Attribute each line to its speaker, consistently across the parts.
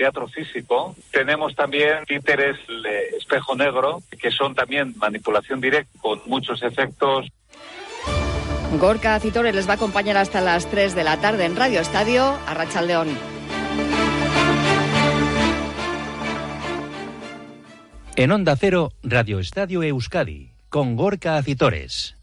Speaker 1: teatro físico. Tenemos también títeres de espejo negro, que son también manipulación directa con muchos efectos.
Speaker 2: Gorka Citores les va a acompañar hasta las 3 de la tarde en Radio Estadio, a León.
Speaker 3: En Onda Cero, Radio Estadio Euskadi, con Gorka Acitores.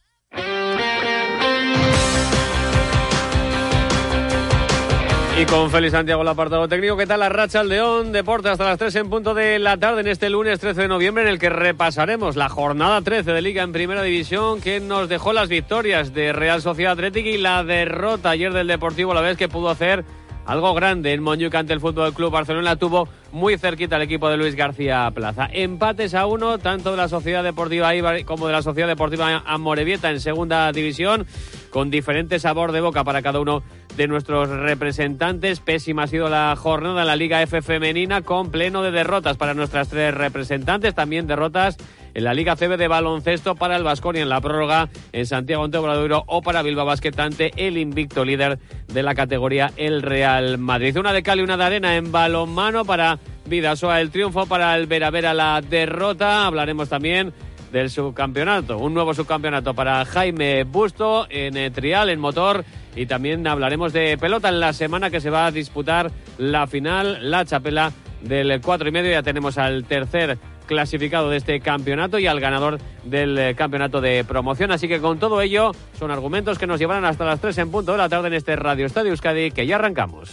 Speaker 4: Y con Félix Santiago, el apartado técnico. ¿Qué tal la racha al León? Deporte hasta las 3 en punto de la tarde en este lunes 13 de noviembre en el que repasaremos la jornada 13 de Liga en Primera División que nos dejó las victorias de Real Sociedad Atlética y la derrota ayer del Deportivo la vez que pudo hacer algo grande en Montjuic ante el Fútbol Club Barcelona tuvo muy cerquita el equipo de Luis García Plaza. Empates a uno tanto de la Sociedad Deportiva Ibar como de la Sociedad Deportiva Amorebieta en segunda división con diferente sabor de boca para cada uno de nuestros representantes. Pésima ha sido la jornada en la Liga F femenina con pleno de derrotas para nuestras tres representantes, también derrotas en la Liga CB de baloncesto para el Vasconia en la prórroga en Santiago ante o para Bilbao Basquetante, el invicto líder de la categoría el Real Madrid. Una de Cali, una de arena en balonmano para Vidasoa el triunfo, para el Veravera la derrota. Hablaremos también del subcampeonato, un nuevo subcampeonato para Jaime Busto en trial, en motor y también hablaremos de pelota en la semana que se va a disputar la final, la chapela del cuatro y medio. Ya tenemos al tercer clasificado de este campeonato y al ganador del eh, campeonato de promoción. Así que con todo ello son argumentos que nos llevarán hasta las 3 en punto de la tarde en este Radio Estadio Euskadi que ya arrancamos.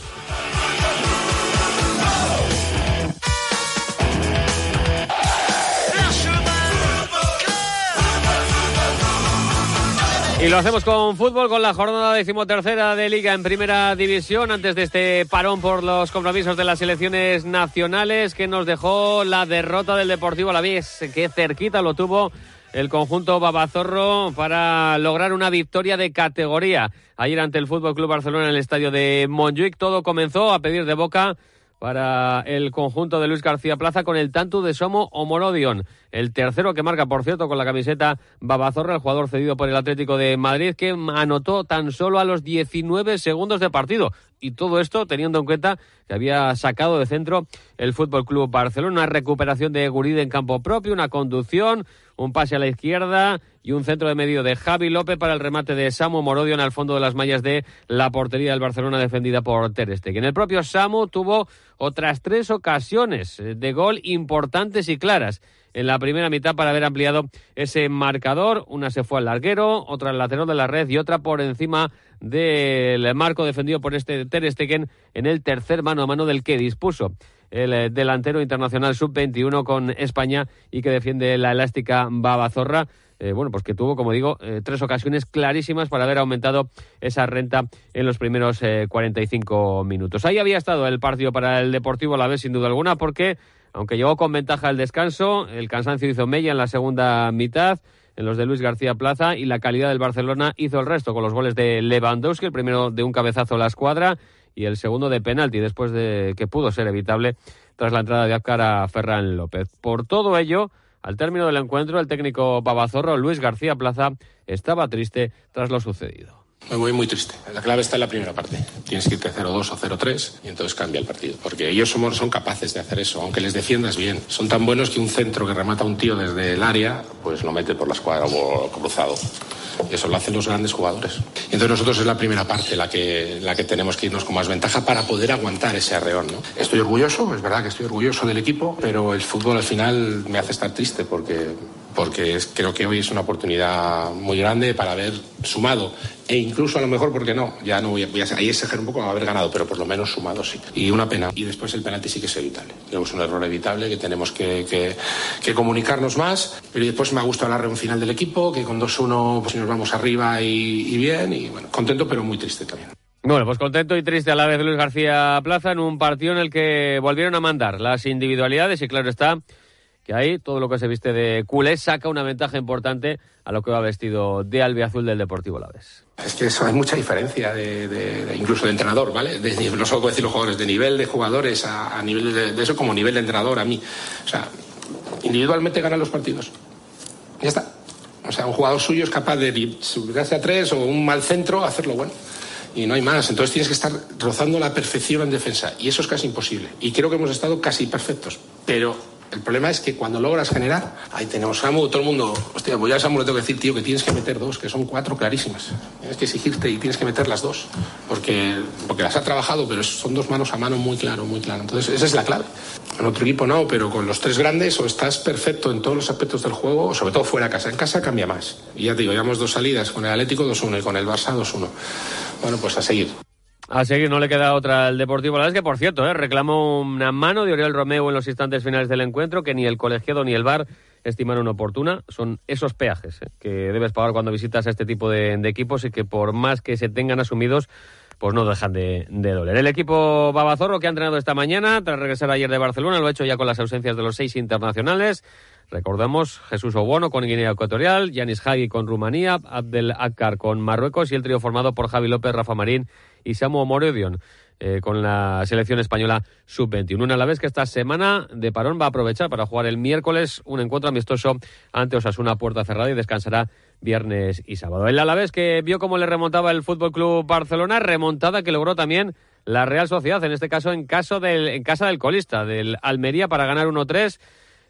Speaker 4: Y lo hacemos con fútbol, con la jornada decimotercera de Liga en Primera División, antes de este parón por los compromisos de las selecciones nacionales, que nos dejó la derrota del Deportivo Alavés, que cerquita lo tuvo el conjunto Babazorro para lograr una victoria de categoría. Ayer ante el Fútbol Club Barcelona en el estadio de Montjuic, todo comenzó a pedir de boca para el conjunto de Luis García Plaza con el tanto de Somo Omorodion. El tercero que marca, por cierto, con la camiseta Babazorra, el jugador cedido por el Atlético de Madrid, que anotó tan solo a los 19 segundos de partido. Y todo esto teniendo en cuenta que había sacado de centro el Fútbol Club Barcelona, una recuperación de Guride en campo propio, una conducción, un pase a la izquierda y un centro de medio de Javi López para el remate de Samu Morodion al fondo de las mallas de la portería del Barcelona defendida por Ter Stegen. El propio Samu tuvo otras tres ocasiones de gol importantes y claras en la primera mitad para haber ampliado ese marcador. Una se fue al larguero, otra al lateral de la red y otra por encima del marco defendido por este Ter Stegen en el tercer mano a mano del que dispuso el eh, delantero internacional sub-21 con España y que defiende la elástica Babazorra. Eh, bueno, pues que tuvo, como digo, eh, tres ocasiones clarísimas para haber aumentado esa renta en los primeros 45 minutos. Ahí había estado el partido para el Deportivo a la vez, sin duda alguna, porque aunque llegó con ventaja al descanso, el cansancio hizo mella en la segunda mitad en los de Luis García Plaza y la calidad del Barcelona hizo el resto con los goles de Lewandowski, el primero de un cabezazo a la escuadra y el segundo de penalti, después de que pudo ser evitable tras la entrada de Apcar a Ferran López. Por todo ello, al término del encuentro, el técnico babazorro Luis García Plaza estaba triste tras lo sucedido.
Speaker 5: Me voy muy triste. La clave está en la primera parte. Tienes que irte 0-2 o 0-3 y entonces cambia el partido. Porque ellos somos, son capaces de hacer eso, aunque les defiendas bien. Son tan buenos que un centro que remata a un tío desde el área, pues lo mete por la escuadra o cruzado. Y eso lo hacen los grandes jugadores. Y entonces nosotros es la primera parte la que, la que tenemos que irnos con más ventaja para poder aguantar ese arreón. ¿no? Estoy orgulloso, es verdad que estoy orgulloso del equipo, pero el fútbol al final me hace estar triste porque porque creo que hoy es una oportunidad muy grande para haber sumado e incluso a lo mejor, porque no, ya no voy a, voy a ahí exagerar un poco a haber ganado, pero por lo menos sumado sí. Y una pena. Y después el penalti sí que es evitable. Creo que es un error evitable que tenemos que, que, comunicarnos más. Pero después me ha gustado la reunión final del equipo, que con 2-1 pues nos vamos arriba y, bien. Y bueno, contento pero muy triste también.
Speaker 4: Bueno, pues contento y triste a la vez Luis García Plaza en un partido en el que volvieron a mandar las individualidades y claro está que ahí todo lo que se viste de culé saca una ventaja importante a lo que va vestido de albiazul del Deportivo Laves.
Speaker 5: Es que eso hay mucha diferencia, de, incluso de entrenador, ¿vale? no solo puedo decir los jugadores, de nivel de jugadores a, nivel de, eso como nivel de entrenador a mí. O sea, individualmente ganan los partidos. Ya está. O sea, un jugador suyo es capaz de subirse a tres o un mal centro hacerlo bueno. y no hay más. Entonces tienes que estar rozando la perfección en defensa y eso es casi imposible. Y creo que hemos estado casi perfectos, pero el problema es que cuando logras generar, ahí tenemos Samu, todo el mundo, hostia, pues ya Samu le tengo que decir, tío, que tienes que meter dos, que son cuatro clarísimas. Tienes que exigirte y tienes que meter las dos, porque, porque las ha trabajado, pero son dos manos a mano muy claro, muy claro. Entonces, esa es la clave. En otro equipo no, pero con los tres grandes o estás perfecto en todos los aspectos del juego, sobre todo fuera de casa. En casa cambia más. Y ya te digo, llevamos dos salidas, con el Atlético 2-1 y con el Barça 2-1. Bueno, pues a seguir.
Speaker 4: A seguir, no le queda otra al Deportivo. La es que, por cierto, ¿eh? reclamó una mano de Oriol Romeo en los instantes finales del encuentro que ni el colegiado ni el VAR estimaron oportuna. Son esos peajes ¿eh? que debes pagar cuando visitas a este tipo de, de, equipos y que por más que se tengan asumidos, pues no dejan de, de, doler. El equipo Babazorro que ha entrenado esta mañana, tras regresar ayer de Barcelona, lo ha hecho ya con las ausencias de los seis internacionales. Recordamos Jesús Obono con Guinea Ecuatorial, Yanis Hagi con Rumanía, Abdel Akkar con Marruecos y el trío formado por Javi López, Rafa Marín y Samu Moredion. Eh, con la selección española sub-21. A la vez que esta semana de parón va a aprovechar para jugar el miércoles un encuentro amistoso ante Osasuna puerta cerrada y descansará viernes y sábado. El Alavés que vio cómo le remontaba el Fútbol Club Barcelona, remontada que logró también la Real Sociedad, en este caso en, caso del, en casa del colista, del Almería, para ganar 1-3.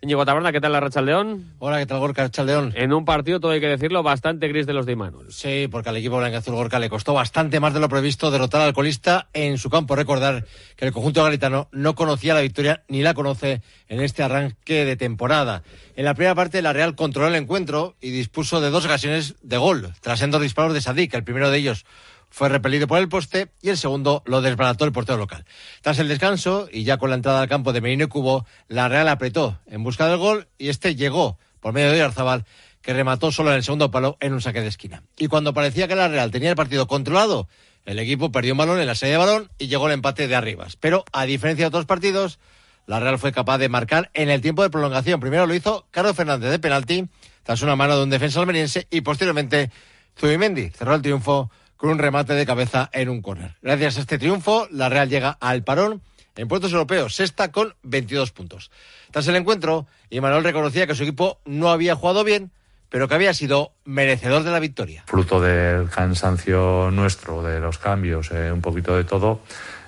Speaker 4: Íñigo Taberna, ¿qué tal la Racha León?
Speaker 6: Hola, ¿qué tal Gorka León?
Speaker 4: En un partido, todo hay que decirlo, bastante gris de los de Imanol.
Speaker 6: Sí, porque al equipo blanco azul Gorka le costó bastante más de lo previsto derrotar al colista en su campo. Recordar que el conjunto galitano no conocía la victoria ni la conoce en este arranque de temporada. En la primera parte, la Real controló el encuentro y dispuso de dos ocasiones de gol, tras en dos disparos de Sadik, el primero de ellos fue repelido por el poste y el segundo lo desbarató el portero local. Tras el descanso y ya con la entrada al campo de Merino y Cubo, la Real apretó en busca del gol y este llegó por medio de Arzabal que remató solo en el segundo palo en un saque de esquina. Y cuando parecía que la Real tenía el partido controlado, el equipo perdió un balón en la serie de balón y llegó el empate de Arribas. Pero a diferencia de otros partidos, la Real fue capaz de marcar en el tiempo de prolongación. Primero lo hizo Carlos Fernández de penalti, tras una mano de un defensa almeriense y posteriormente Zubimendi cerró el triunfo con un remate de cabeza en un córner. Gracias a este triunfo, la Real llega al parón en puestos europeos, sexta con 22 puntos. Tras el encuentro, Imanol reconocía que su equipo no había jugado bien, pero que había sido merecedor de la victoria.
Speaker 7: Fruto del cansancio nuestro, de los cambios, eh, un poquito de todo,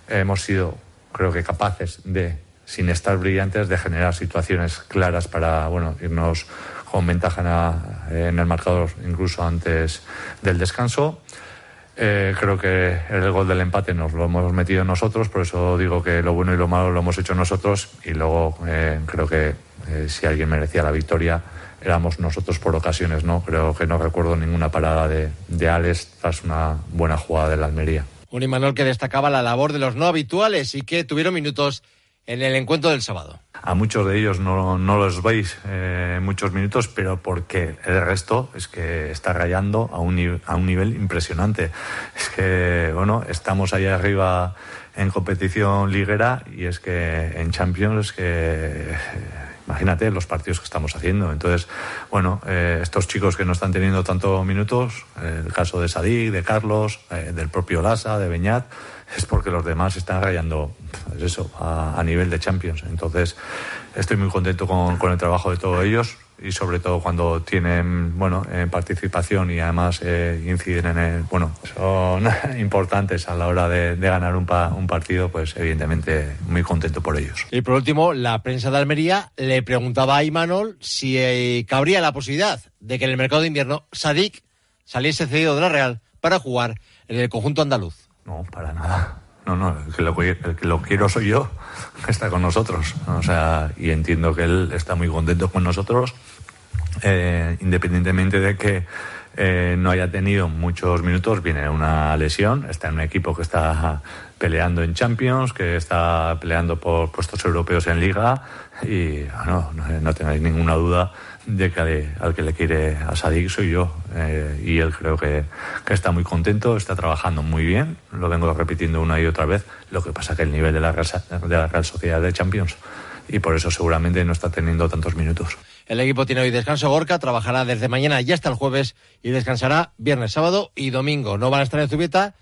Speaker 7: hemos sido, creo que, capaces de, sin estar brillantes, de generar situaciones claras para, bueno, irnos con ventaja en, en el marcador incluso antes del descanso. Eh, creo que el gol del empate nos lo hemos metido nosotros, por eso digo que lo bueno y lo malo lo hemos hecho nosotros y luego eh, creo que eh, si alguien merecía la victoria éramos nosotros por ocasiones, ¿no? Creo que no recuerdo ninguna parada de, de Alex tras una buena jugada de la Almería.
Speaker 6: Un Imanol que destacaba la labor de los no habituales y que tuvieron minutos en el encuentro del sábado.
Speaker 7: A muchos de ellos no, no los veis eh, muchos minutos, pero porque el resto es que está rayando a un, a un nivel impresionante. Es que, bueno, estamos ahí arriba en competición liguera y es que en Champions es que imagínate los partidos que estamos haciendo. Entonces, bueno, eh, estos chicos que no están teniendo tantos minutos, el caso de Sadik, de Carlos, eh, del propio Lasa, de Beñat, es porque los demás están rayando pues eso, a, nivel de Champions. Entonces, estoy muy contento con, el trabajo de todos ellos y sobre todo cuando tienen bueno eh, participación y además eh, inciden en el bueno son importantes a la hora de, de ganar un, pa, un, partido pues evidentemente muy contento por ellos
Speaker 6: y por último la prensa de Almería le preguntaba a Imanol si eh, cabría la posibilidad de que en el mercado de invierno Sadik saliese cedido de la Real para jugar en el conjunto andaluz
Speaker 7: no para nada no, no, el que, lo, el que lo quiero soy yo, que está con nosotros. O sea, y entiendo que él está muy contento con nosotros, eh, independientemente de que eh, no haya tenido muchos minutos, viene una lesión, está en un equipo que está peleando en Champions, que está peleando por puestos europeos en Liga y bueno, no, no tengáis ninguna duda de que al que le quiere a Sadik soy yo eh, y él creo que, que, está muy contento, está trabajando muy bien, lo vengo repitiendo una y otra vez, lo que pasa que el nivel de la Real, de la Real Sociedad de Champions y por eso seguramente no está teniendo tantos minutos.
Speaker 6: El equipo tiene hoy descanso Gorka, trabajará desde mañana y hasta el jueves y descansará viernes, sábado y domingo. No van a estar en Zubieta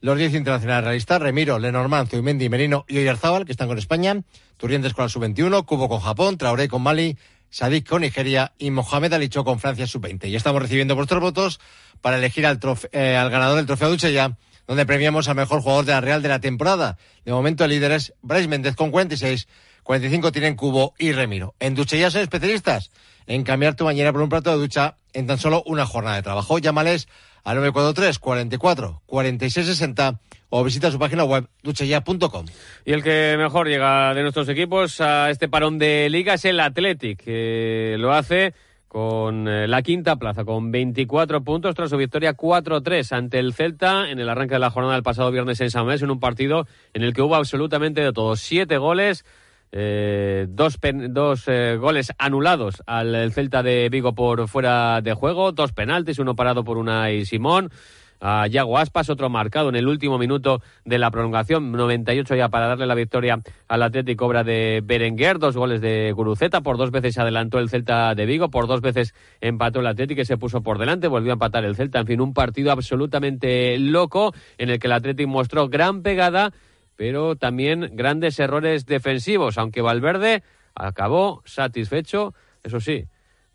Speaker 6: los 10 internacionales realistas, Remiro, Lenormand, Zubimendi, Merino y Oyarzábal, que están con España, Turrientes con la sub-21, Cubo con Japón, Traoré con Mali, Sadik con Nigeria y Mohamed Alicho con Francia sub-20. Y estamos recibiendo vuestros votos para elegir al, trofe, eh, al ganador del trofeo Duchella donde premiamos al mejor jugador de la Real de la temporada. De momento el líder es Bryce Méndez con 46, 45 tienen Cubo y Remiro. En ya son especialistas en cambiar tu bañera por un plato de ducha en tan solo una jornada de trabajo. Llámales al 943 44 46 60 o visita su página web duchaya.com.
Speaker 4: Y el que mejor llega de nuestros equipos a este parón de liga es el Athletic, que lo hace con eh, la quinta plaza, con 24 puntos tras su victoria 4-3 ante el Celta en el arranque de la jornada del pasado viernes en San Mamés, en un partido en el que hubo absolutamente de todo. Siete goles, eh, dos, dos eh, goles anulados al Celta de Vigo por fuera de juego, dos penaltis, uno parado por una y Simón. A Yago Aspas, otro marcado en el último minuto de la prolongación, 98 ya para darle la victoria al Atlético, obra de Berenguer, dos goles de Guruceta, por dos veces adelantó el Celta de Vigo, por dos veces empató el Atlético y se puso por delante, volvió a empatar el Celta, en fin, un partido absolutamente loco en el que el Atlético mostró gran pegada pero también grandes errores defensivos, aunque Valverde acabó satisfecho, eso sí,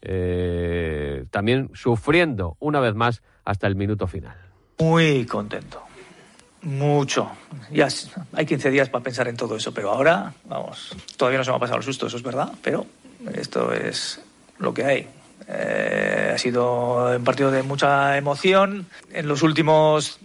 Speaker 4: eh, también sufriendo una vez más hasta el minuto final.
Speaker 8: Muy contento, mucho. Ya hay 15 días para pensar en todo eso, pero ahora, vamos, todavía no se me ha pasado el susto, eso es verdad, pero esto es lo que hay. Eh, ha sido un partido de mucha emoción. En los últimos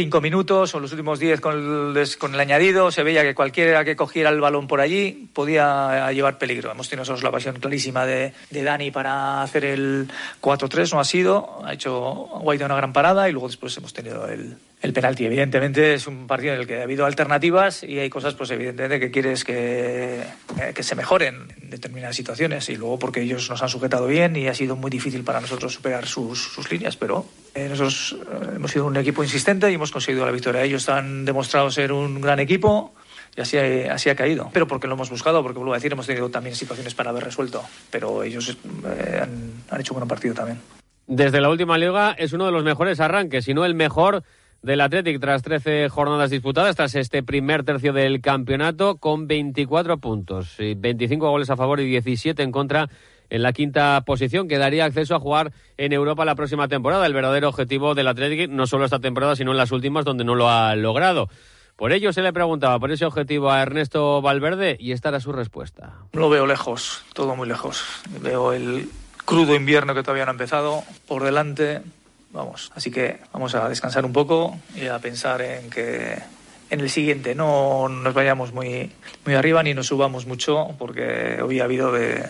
Speaker 8: cinco minutos o los últimos diez con el, con el añadido, se veía que cualquiera que cogiera el balón por allí podía llevar peligro. Hemos tenido nosotros la pasión clarísima de, de Dani para hacer el 4-3, no ha sido, ha hecho Guaita una gran parada y luego después hemos tenido el, el penalti. Evidentemente es un partido en el que ha habido alternativas y hay cosas, pues evidentemente, que quieres que, eh, que se mejoren en determinadas situaciones. Y luego porque ellos nos han sujetado bien y ha sido muy difícil para nosotros superar sus, sus líneas. Pero eh, nosotros eh, hemos sido un equipo insistente y hemos conseguido la victoria. Ellos han demostrado ser un gran equipo y así, así ha caído. Pero porque lo hemos buscado, porque vuelvo a decir, hemos tenido también situaciones para haber resuelto. Pero ellos han, han hecho un buen partido también.
Speaker 4: Desde la última liga es uno de los mejores arranques, si no el mejor del Athletic tras 13 jornadas disputadas, tras este primer tercio del campeonato, con 24 puntos, 25 goles a favor y 17 en contra en la quinta posición, que daría acceso a jugar en Europa la próxima temporada. El verdadero objetivo del Athletic, no solo esta temporada, sino en las últimas, donde no lo ha logrado. Por ello se le preguntaba por ese objetivo a Ernesto Valverde y esta era su respuesta.
Speaker 8: Lo veo lejos, todo muy lejos. Veo el crudo invierno que todavía no ha empezado por delante Vamos, así que vamos a descansar un poco y a pensar en que en el siguiente no nos vayamos muy, muy arriba ni nos subamos mucho, porque hoy ha habido de,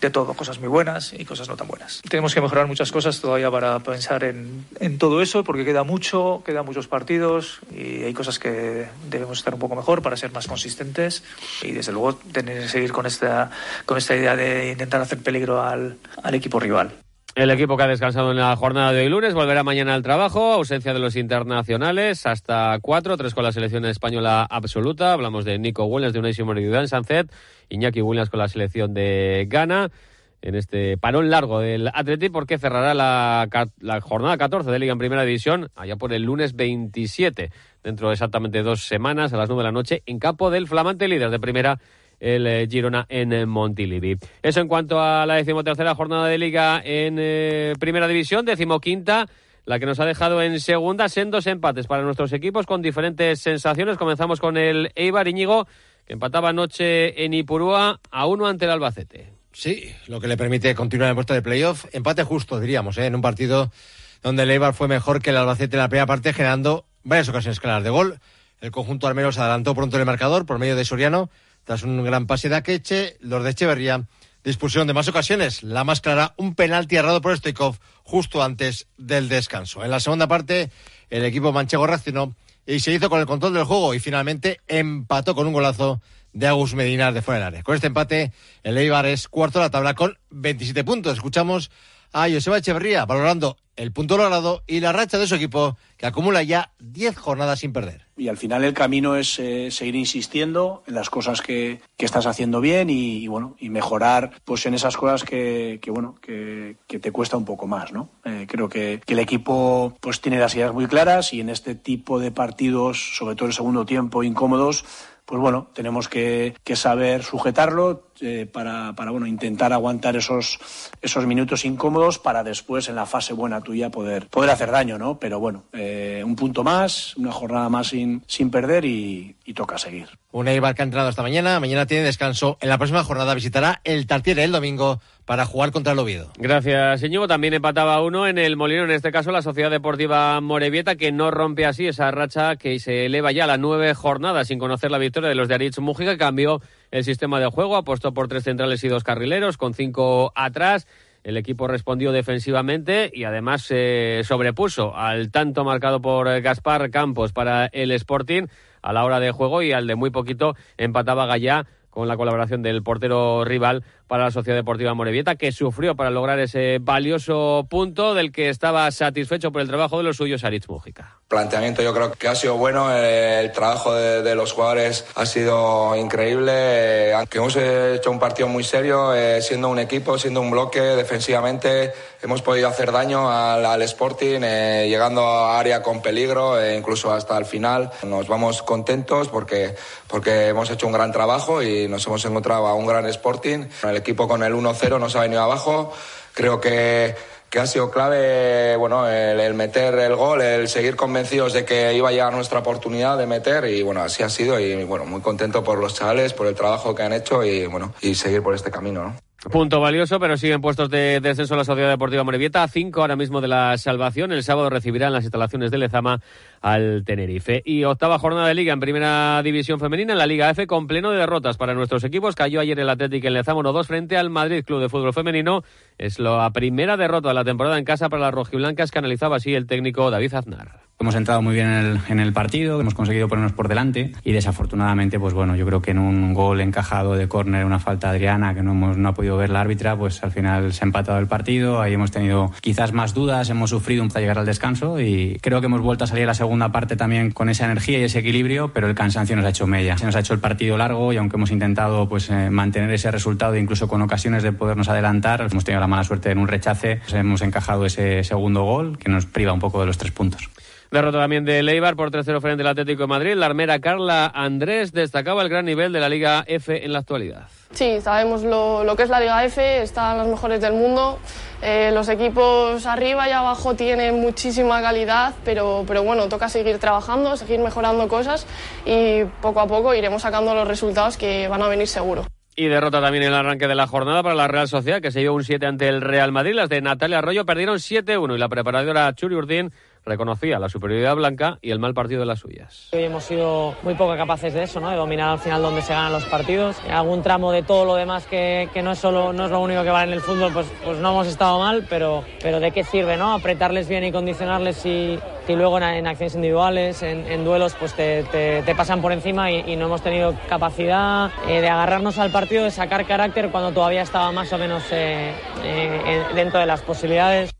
Speaker 8: de, todo, cosas muy buenas y cosas no tan buenas. Tenemos que mejorar muchas cosas todavía para pensar en, en todo eso, porque queda mucho, quedan muchos partidos y hay cosas que debemos estar un poco mejor para ser más consistentes y desde luego tener que seguir con esta, con esta idea de intentar hacer peligro al, al equipo rival.
Speaker 4: El equipo que ha descansado en la jornada de hoy lunes volverá mañana al trabajo, ausencia de los internacionales, hasta cuatro, tres con la selección española absoluta. Hablamos de Nico Williams de Simón y Dan Sanzet, Iñaki Williams con la selección de Ghana. En este parón largo del Atleti porque cerrará la, la, jornada 14 de Liga en Primera División allá por el lunes 27, dentro de exactamente dos semanas a las 9 de la noche en campo del flamante líder de Primera el eh, Girona en eh, Montilivi. Eso en cuanto a la decimotercera jornada de liga en eh, primera división, decimoquinta la que nos ha dejado en segunda, sendos empates para nuestros equipos con diferentes sensaciones. Comenzamos con el Eibar Iñigo, que empataba anoche en Ipurúa a uno ante el Albacete.
Speaker 6: Sí, lo que le permite continuar en puesto de playoff. Empate justo, diríamos, en un partido donde el Eibar fue mejor que el Albacete en la primera parte, generando varias ocasiones claras de gol. El conjunto al menos adelantó pronto el marcador por medio de Soriano, tras un gran pase de Akeche, los de Echeverría dispusieron de más ocasiones. La más clara, un penalti errado por Stoikov justo antes del descanso. En la segunda parte, el equipo manchego reaccionó y se hizo con el control del juego y finalmente empató con un golazo de Agus Medina de fuera del área. Con este empate, el Eibar es cuarto de la tabla con 27 puntos. Escuchamos a Joseba Echeverría valorando el punto logrado y la racha de su equipo que acumula ya 10 jornadas sin perder.
Speaker 9: Y al final el camino es eh, seguir insistiendo en las cosas que, que estás haciendo bien y, bueno y mejorar pues en esas cosas que, bueno que, te cuesta un poco más, ¿no? Eh, creo que, el equipo pues tiene las ideas muy claras y en este tipo de partidos, sobre todo el segundo tiempo, incómodos, pues bueno, tenemos que, saber sujetarlo, eh, para, para bueno, intentar aguantar esos, esos minutos incómodos para después en la fase buena tuya poder, poder hacer daño, ¿no? Pero bueno, eh, un punto más, una jornada más sin, sin perder y, y toca seguir.
Speaker 6: Un Eibar que ha entrenado esta mañana, mañana tiene descanso. En la próxima jornada visitará el Tartiere el domingo para jugar contra el Oviedo.
Speaker 4: Gracias, Íñigo. También empataba uno en el Molino, en este caso la Sociedad Deportiva Morevieta, que no rompe así esa racha que se eleva ya a las nueve jornadas sin conocer la victoria de los de Aritz Mújica. Cambió el sistema de juego, apostó por tres centrales y dos carrileros, con cinco atrás. El equipo respondió defensivamente y además se sobrepuso al tanto marcado por Gaspar Campos para el Sporting a la hora de juego y al de muy poquito empataba Gallá con la colaboración del portero rival para la Sociedad Deportiva Morevieta, que sufrió para lograr ese valioso punto del que estaba satisfecho por el trabajo de los suyos Aritz Mújica.
Speaker 10: Planteamiento yo creo que ha sido bueno, el trabajo de, de los jugadores ha sido increíble, aunque hemos hecho un partido muy serio, eh, siendo un equipo, siendo un bloque defensivamente, hemos podido hacer daño al, al Sporting, eh, llegando a área con peligro, eh, incluso hasta el final. Nos vamos contentos porque, porque hemos hecho un gran trabajo y nos hemos encontrado a un gran Sporting. El equipo con el 1-0 nos ha venido abajo. Creo que, que ha sido clave bueno, el, meter el gol, el seguir convencidos de que iba a llegar nuestra oportunidad de meter y bueno, así ha sido y bueno, muy contento por los chavales, por el trabajo que han hecho y bueno, y seguir por este camino, ¿no?
Speaker 4: Punto valioso, pero siguen puestos de descenso la Sociedad Deportiva Morevieta, cinco ahora mismo de la salvación. El sábado recibirán las instalaciones de Lezama al Tenerife. Y octava jornada de liga en primera división femenina en la Liga F con pleno de derrotas para nuestros equipos. Cayó ayer el Atlético en Lezama 1-2 frente al Madrid Club de Fútbol Femenino. Es la primera derrota de la temporada en casa para las rojiblancas que analizaba así el técnico David Aznar.
Speaker 11: Hemos entrado muy bien en el, en el, partido, hemos conseguido ponernos por delante y desafortunadamente, pues bueno, yo creo que en un gol encajado de córner, una falta Adriana que no, hemos, no ha podido ver la árbitra, pues al final se ha empatado el partido, ahí hemos tenido quizás más dudas, hemos sufrido hasta llegar al descanso y creo que hemos vuelto a salir a la segunda parte también con esa energía y ese equilibrio, pero el cansancio nos ha hecho mella. Se nos ha hecho el partido largo y aunque hemos intentado pues eh, mantener ese resultado, incluso con ocasiones de podernos adelantar, hemos tenido la mala suerte en un rechace, pues hemos encajado ese segundo gol que nos priva un poco de los tres puntos.
Speaker 4: Derrota también de Leibar por 3-0 frente al Atlético de Madrid. La armera Carla Andrés destacaba el gran nivel de la Liga F en la actualidad.
Speaker 12: Sí, sabemos lo, lo que es la Liga F, están los mejores del mundo. Eh, los equipos arriba y abajo tienen muchísima calidad, pero, pero bueno, toca seguir trabajando, seguir mejorando cosas y poco a poco iremos sacando los resultados que van a venir seguro.
Speaker 4: Y derrota también en el arranque de la jornada para la Real Sociedad, que se dio un 7 ante el Real Madrid. Las de Natalia Arroyo perdieron 7-1 y la preparadora Churi Urdín reconocía la superioridad blanca y el mal partido de las suyas.
Speaker 13: Hoy hemos sido muy poco capaces de eso, ¿no? de dominar al final donde se ganan los partidos. En algún tramo de todo lo demás que, que, no, es solo, no es lo único que vale en el fútbol, pues, pues no hemos estado mal, pero, pero ¿de qué sirve no? apretarles bien y condicionarles si, si luego en, en, acciones individuales, en, en duelos, pues te, te, te, pasan por encima y, y no hemos tenido capacidad eh, de agarrarnos al partido, de sacar carácter cuando todavía estaba más o menos eh, eh, dentro de las posibilidades.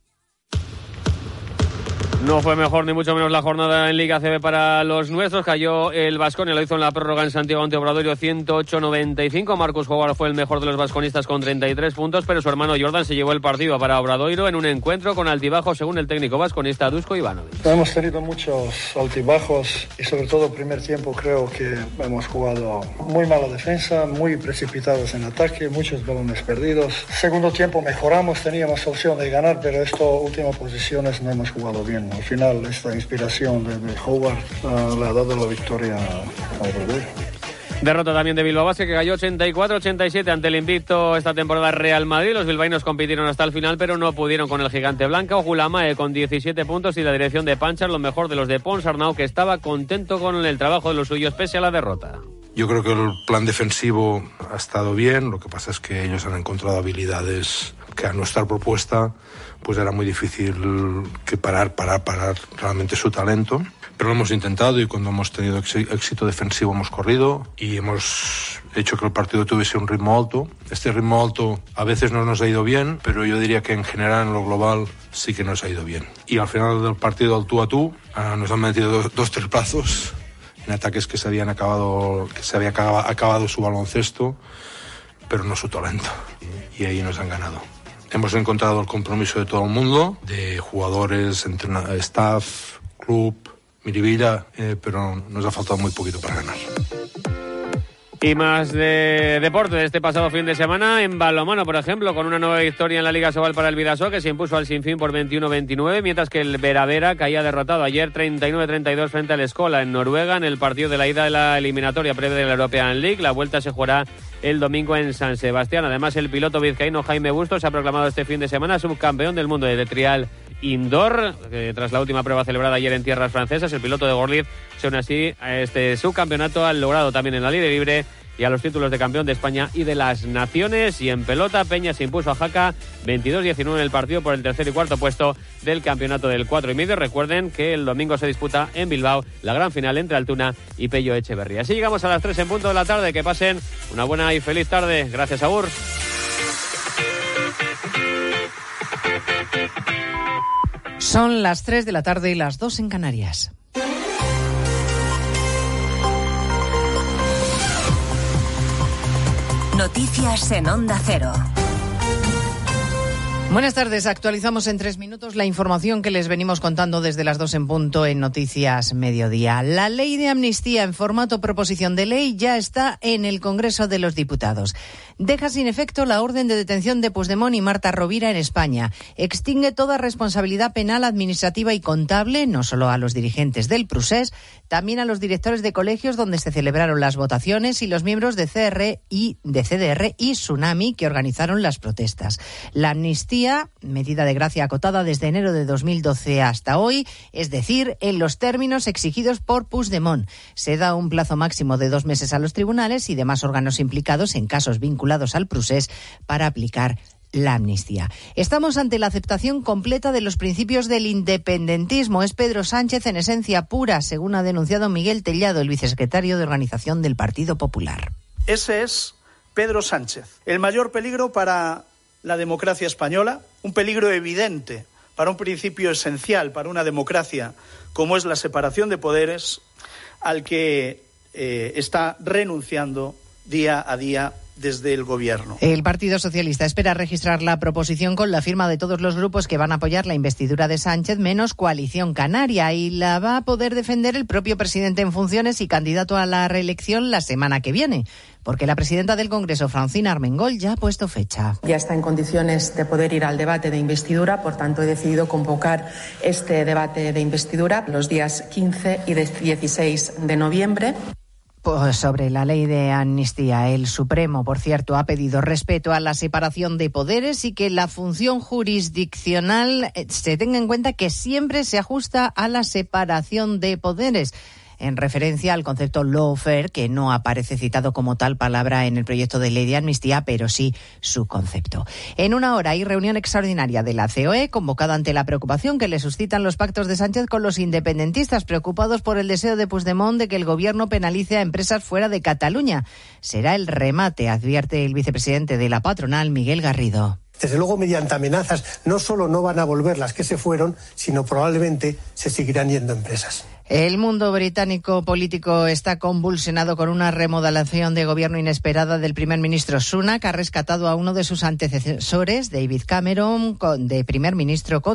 Speaker 4: No fue mejor ni mucho menos la jornada en Liga CB para los nuestros. Cayó el Vasconia, lo hizo en la prórroga en Santiago ante Obradorio 108-95. Marcos Howard fue el mejor de los vasconistas con 33 puntos, pero su hermano Jordan se llevó el partido para Obradoiro en un encuentro con altibajos según el técnico vasconista Dusko Ivanovic.
Speaker 14: Hemos tenido muchos altibajos y sobre todo primer tiempo creo que hemos jugado muy mala defensa, muy precipitados en ataque, muchos balones perdidos. Segundo tiempo mejoramos, teníamos opción de ganar, pero estas últimas posiciones no hemos jugado bien al final esta inspiración de, de Howard uh, le ha dado la victoria al revés.
Speaker 4: Derrota también de Bilbao Basket que cayó 84-87 ante el invicto esta temporada Real Madrid. Los bilbaínos compitieron hasta el final, pero no pudieron con el gigante blanco. Gulamae con 17 puntos y la dirección de Panchar, lo mejor de los de Pons Arnau, que estaba contento con el trabajo de los suyos pese a la derrota.
Speaker 15: Yo creo que el plan defensivo ha estado bien, lo que pasa es que ellos han encontrado habilidades que a nuestra propuesta pues era muy difícil que parar, parar, parar realmente su talento. Pero lo hemos intentado y cuando hemos tenido éxito defensivo hemos corrido y hemos hecho que el partido tuviese un ritmo alto. Este ritmo alto a veces no nos ha ido bien, pero yo diría que en general en lo global sí que nos ha ido bien. Y al final del partido al tú a tú uh, nos han metido dos, dos tripazos en ataques que se habían acabado, que se había acabado su baloncesto, pero no su talento. Y ahí nos han ganado. Hemos encontrado el compromiso de todo el mundo, de jugadores, staff, club, Miribilla, eh, pero nos ha faltado muy poquito para ganar.
Speaker 4: Y más de deporte de este pasado fin de semana en balomano, por ejemplo, con una nueva victoria en la Liga Sobal para el Vidaso, que se impuso al Sinfín por 21-29, mientras que el Veravera caía derrotado ayer 39-32 frente al Escola en Noruega en el partido de la ida de la eliminatoria previa de la European League. La vuelta se jugará el domingo en San Sebastián. Además, el piloto vizcaíno Jaime Bustos se ha proclamado este fin de semana subcampeón del mundo de trial indoor. tras la última prueba celebrada ayer en tierras francesas, el piloto de Gorliz se une así a este subcampeonato, al logrado también en la libre libre y a los títulos de campeón de España y de las Naciones. Y en pelota, Peña se impuso a Jaca 22-19 en el partido por el tercer y cuarto puesto del campeonato del 4 y medio. Recuerden que el domingo se disputa en Bilbao la gran final entre Altuna y Pello Echeverría. Así llegamos a las 3 en punto de la tarde. Que pasen una buena y feliz tarde. Gracias, Agur.
Speaker 16: Son las 3 de la tarde y las 2 en Canarias.
Speaker 17: Noticias en Onda Cero.
Speaker 16: Buenas tardes. Actualizamos en tres minutos la información que les venimos contando desde las dos en punto en Noticias Mediodía. La ley de amnistía en formato proposición de ley ya está en el Congreso de los Diputados. Deja sin efecto la orden de detención de Puigdemont y Marta Rovira en España. Extingue toda responsabilidad penal, administrativa y contable, no solo a los dirigentes del Prusés, también a los directores de colegios donde se celebraron las votaciones y los miembros de CR y de CDR y Tsunami que organizaron las protestas. La amnistía, medida de gracia acotada desde enero de 2012 hasta hoy, es decir, en los términos exigidos por Puigdemont. Se da un plazo máximo de dos meses a los tribunales y demás órganos implicados en casos vinculados al Prusés para aplicar la amnistía. Estamos ante la aceptación completa de los principios del independentismo. Es Pedro Sánchez en esencia pura, según ha denunciado Miguel Tellado, el vicesecretario de Organización del Partido Popular.
Speaker 18: Ese es Pedro Sánchez, el mayor peligro para la democracia española, un peligro evidente para un principio esencial para una democracia como es la separación de poderes, al que eh, está renunciando día a día desde el Gobierno.
Speaker 16: El Partido Socialista espera registrar la proposición con la firma de todos los grupos que van a apoyar la investidura de Sánchez, menos Coalición Canaria, y la va a poder defender el propio presidente en funciones y candidato a la reelección la semana que viene porque la presidenta del Congreso, Francina Armengol, ya ha puesto fecha.
Speaker 19: Ya está en condiciones de poder ir al debate de investidura, por tanto he decidido convocar este debate de investidura los días 15 y 16 de noviembre.
Speaker 16: Pues sobre la ley de amnistía, el Supremo, por cierto, ha pedido respeto a la separación de poderes y que la función jurisdiccional eh, se tenga en cuenta que siempre se ajusta a la separación de poderes en referencia al concepto lawfare, que no aparece citado como tal palabra en el proyecto de ley de amnistía, pero sí su concepto. En una hora hay reunión extraordinaria de la COE convocada ante la preocupación que le suscitan los pactos de Sánchez con los independentistas preocupados por el deseo de Puigdemont de que el gobierno penalice a empresas fuera de Cataluña. Será el remate, advierte el vicepresidente de la patronal, Miguel Garrido.
Speaker 20: Desde luego, mediante amenazas, no solo no van a volver las que se fueron, sino probablemente se seguirán yendo empresas.
Speaker 16: El mundo británico político está convulsionado con una remodelación de gobierno inesperada del primer ministro Sunak, ha rescatado a uno de sus antecesores, David Cameron, de primer ministro con